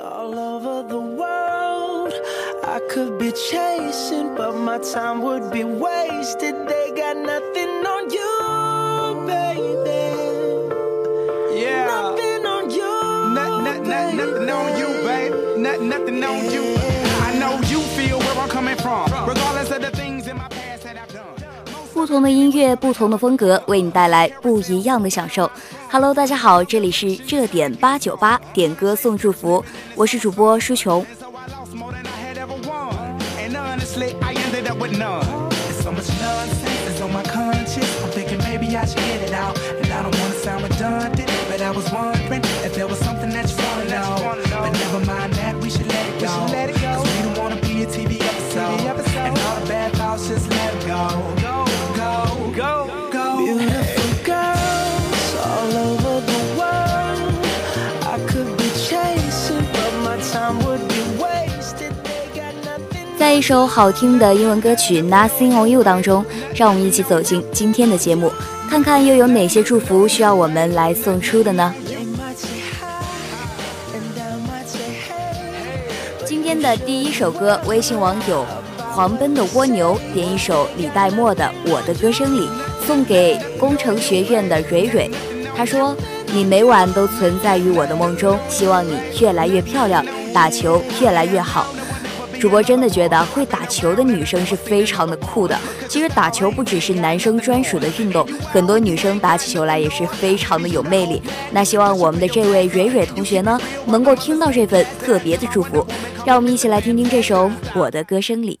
all over the world. I could be chasing, but my time would be wasted. They got nothing on you, baby. Yeah. Nothing on you. Not, not, not, nothing on you, babe. Not, nothing on you. 不同的音乐，不同的风格，为你带来不一样的享受。Hello，大家好，这里是热点八九八点歌送祝福，我是主播舒琼。一首好听的英文歌曲《Nothing on You》当中，让我们一起走进今天的节目，看看又有哪些祝福需要我们来送出的呢？今天的第一首歌，微信网友狂奔的蜗牛点一首李代沫的《我的歌声里》，送给工程学院的蕊蕊。他说：“你每晚都存在于我的梦中，希望你越来越漂亮，打球越来越好。”主播真的觉得会打球的女生是非常的酷的。其实打球不只是男生专属的运动，很多女生打起球来也是非常的有魅力。那希望我们的这位蕊蕊同学呢，能够听到这份特别的祝福。让我们一起来听听这首《我的歌声里》。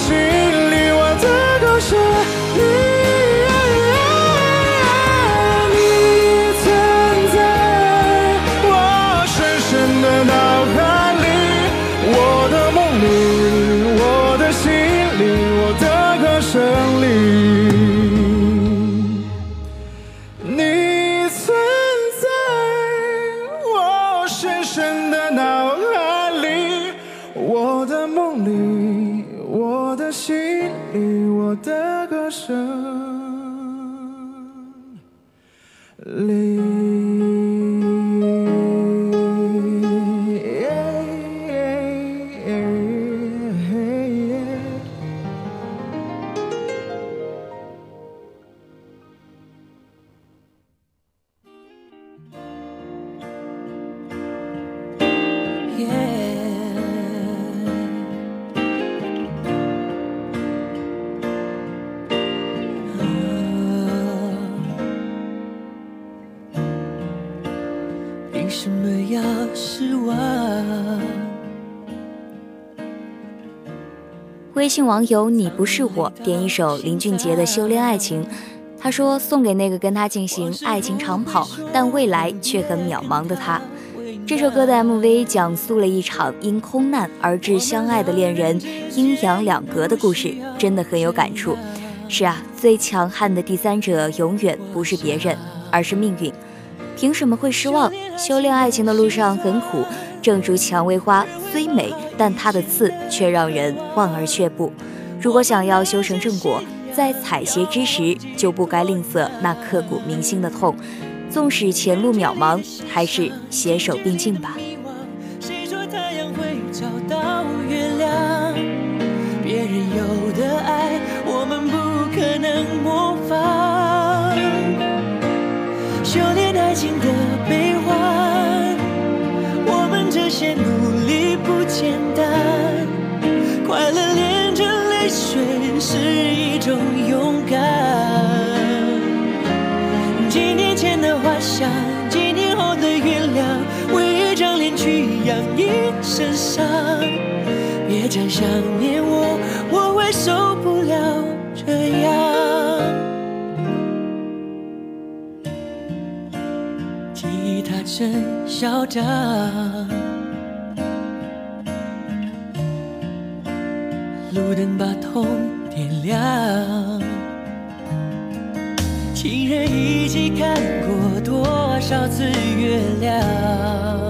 心里，我的歌声微信网友你不是我点一首林俊杰的《修炼爱情》，他说送给那个跟他进行爱情长跑，但未来却很渺茫的他。这首歌的 MV 讲述了一场因空难而致相爱的恋人阴阳两隔的故事，真的很有感触。是啊，最强悍的第三者永远不是别人，而是命运。凭什么会失望？修炼爱情的路上很苦，正如蔷薇花虽美，但它的刺却让人望而却步。如果想要修成正果，在采撷之时就不该吝啬那刻骨铭心的痛。纵使前路渺茫，还是携手并进吧。别再想念我，我会受不了这样。吉他真嚣张，路灯把痛点亮。情人一起看过多少次月亮？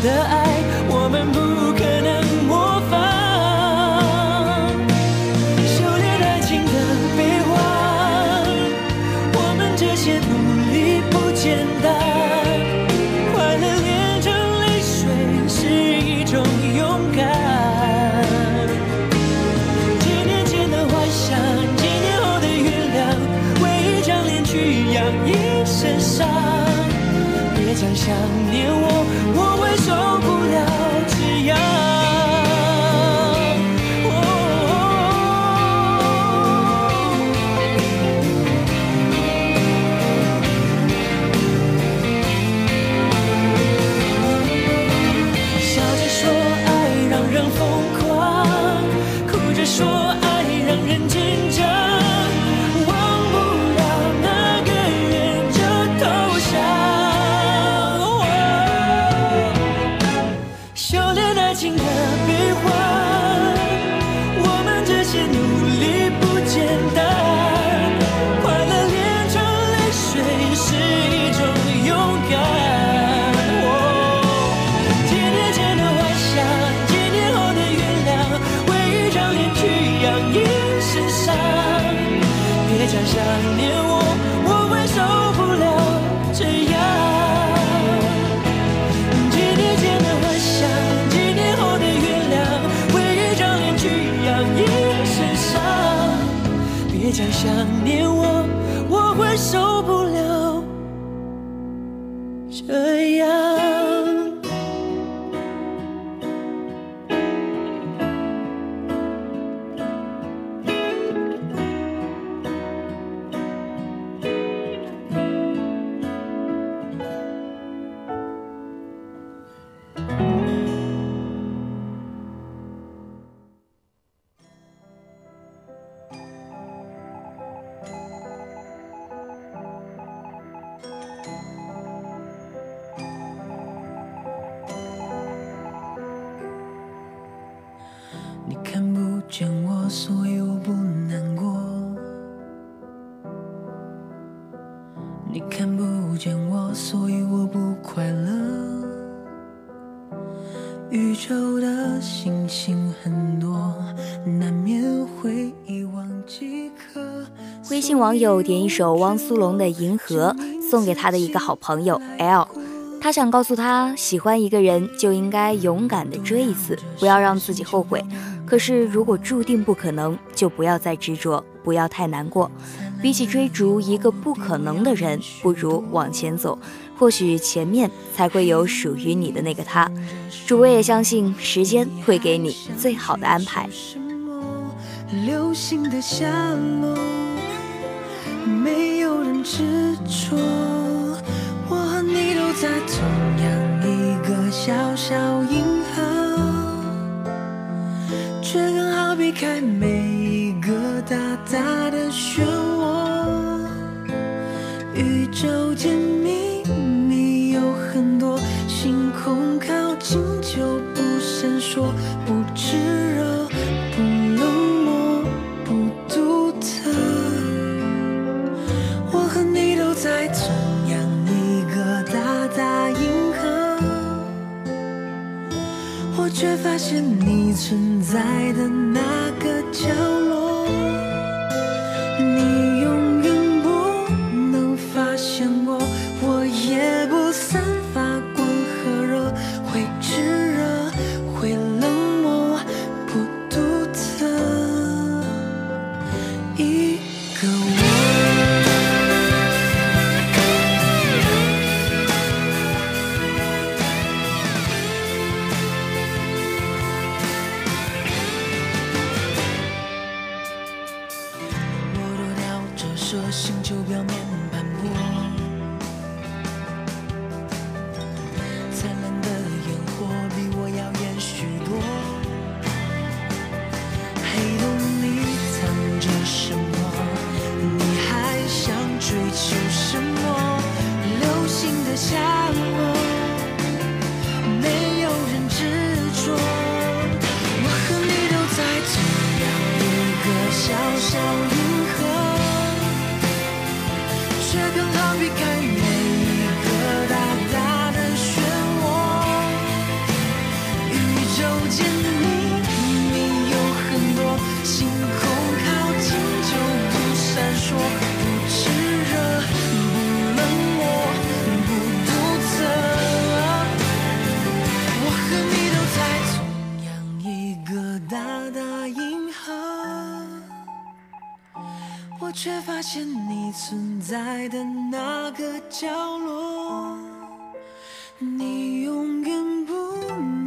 的爱想念微信网友点一首汪苏泷的银河送给他的一个好朋友 l 他想告诉他喜欢一个人就应该勇敢的追一次不要让自己后悔。可是如果注定不可能就不要再执着不要太难过。比起追逐一个不可能的人不如往前走。或许前面才会有属于你的那个他。主播也相信时间会给你最好的安排。什么流星的下落没有人执着，我和你都在同样一个小小银河，却刚好避开每一个大大的漩涡。宇宙间秘密有很多，星空靠近就不闪烁，不炙热。发现你存在的那。星球表面斑驳。发现你存在的那个角落你永远不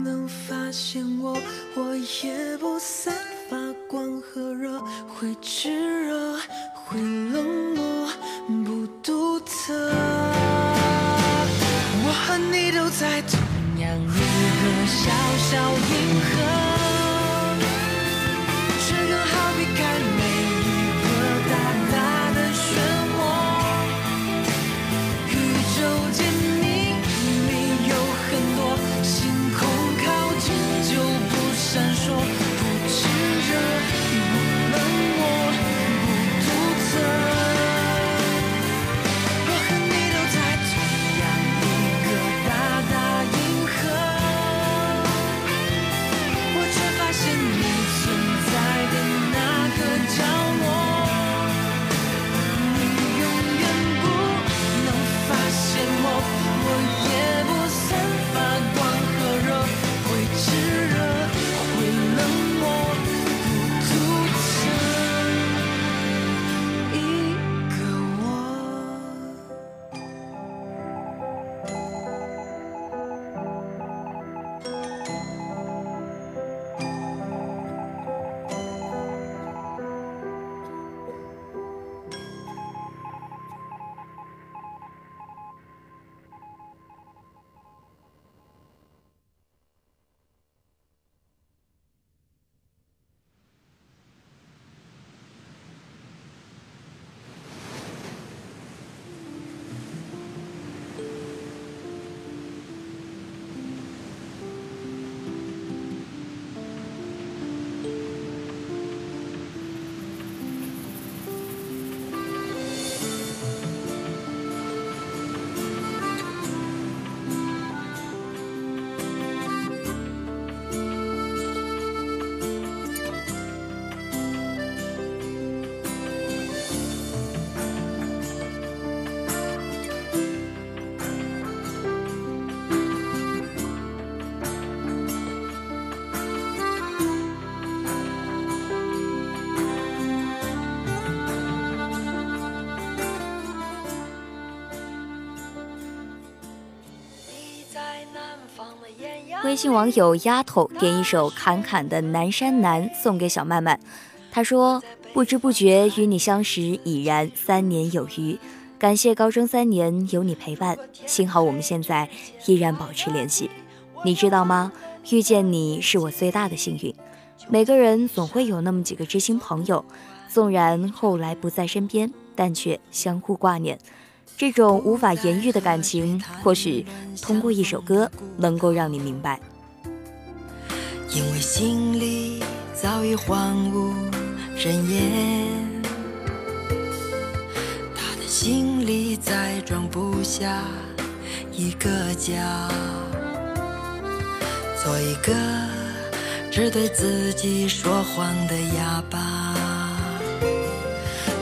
能发现我我也不散发光和热会炙热会冷漠不独特。我和你都在同样一个小小银河。微信网友丫头点一首侃侃的《南山南》送给小曼曼，她说：“不知不觉与你相识已然三年有余，感谢高中三年有你陪伴，幸好我们现在依然保持联系。你知道吗？遇见你是我最大的幸运。每个人总会有那么几个知心朋友，纵然后来不在身边，但却相互挂念。”这种无法言喻的感情，或许通过一首歌能够让你明白。因为心里早已荒无人烟，他的心里再装不下一个家，做一个只对自己说谎的哑巴。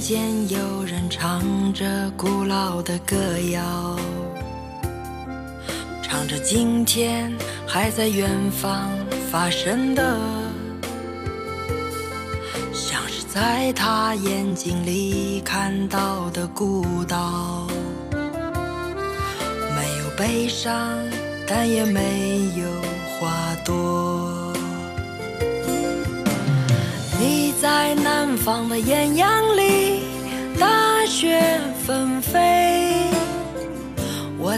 听见有人唱着古老的歌谣，唱着今天还在远方发生的，像是在他眼睛里看到的孤岛，没有悲伤，但也没有花朵。你在南方的艳阳里，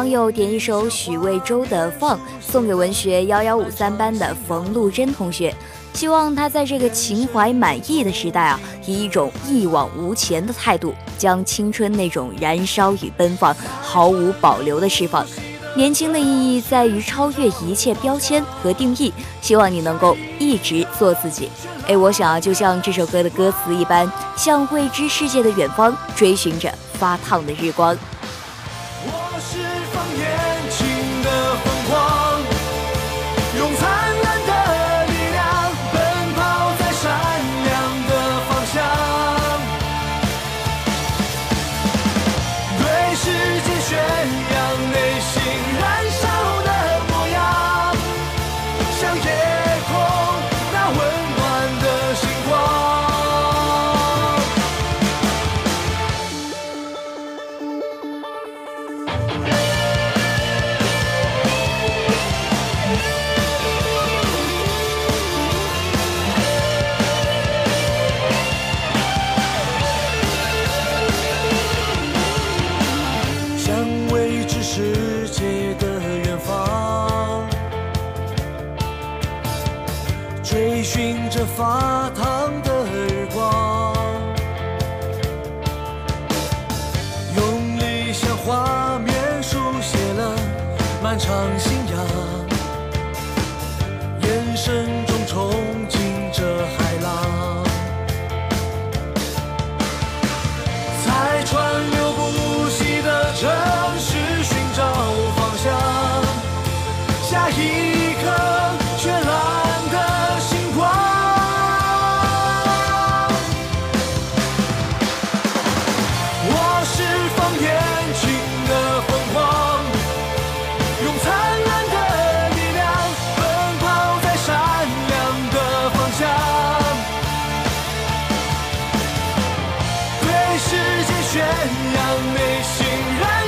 网友点一首许魏洲的《放》，送给文学幺幺五三班的冯路珍同学，希望他在这个情怀满溢的时代啊，以一种一往无前的态度，将青春那种燃烧与奔放毫无保留的释放。年轻的意义在于超越一切标签和定义，希望你能够一直做自己。哎，我想啊，就像这首歌的歌词一般，向未知世界的远方追寻着发烫的日光。发烫的耳光用理想画面书写了漫长信仰眼神宣扬内心。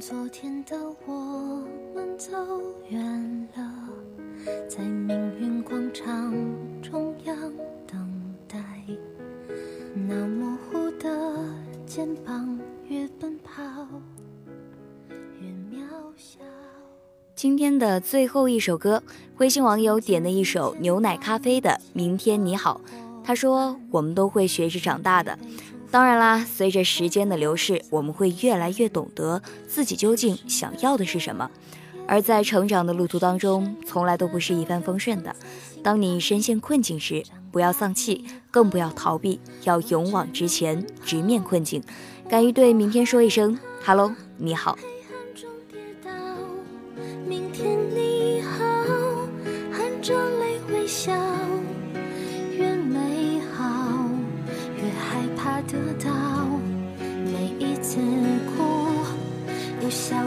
昨天的我们走远了，在命运广场中央等待。那模糊的肩膀，越奔跑越渺小。今天的最后一首歌，微信网友点的一首牛奶咖啡的《明天你好》，他说：“我们都会学着长大的。”当然啦，随着时间的流逝，我们会越来越懂得自己究竟想要的是什么。而在成长的路途当中，从来都不是一帆风顺的。当你深陷困境时，不要丧气，更不要逃避，要勇往直前，直面困境，敢于对明天说一声哈喽你好。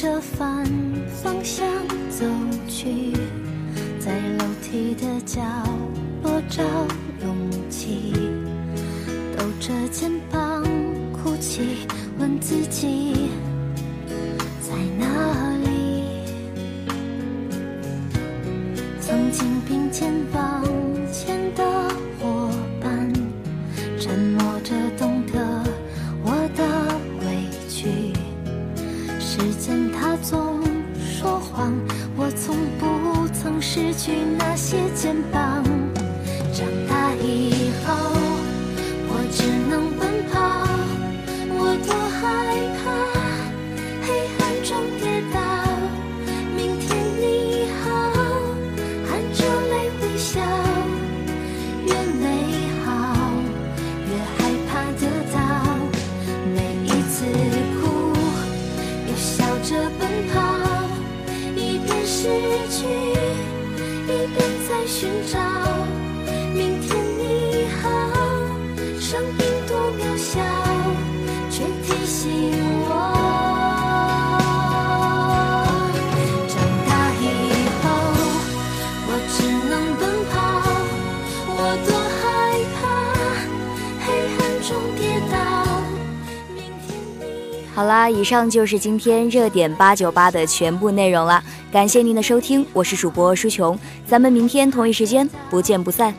着反方向走去在楼梯的角落找勇气。寻找。好啦以上就是今天热点八九八的全部内容了。感谢您的收听我是主播舒琼咱们明天同一时间不见不散。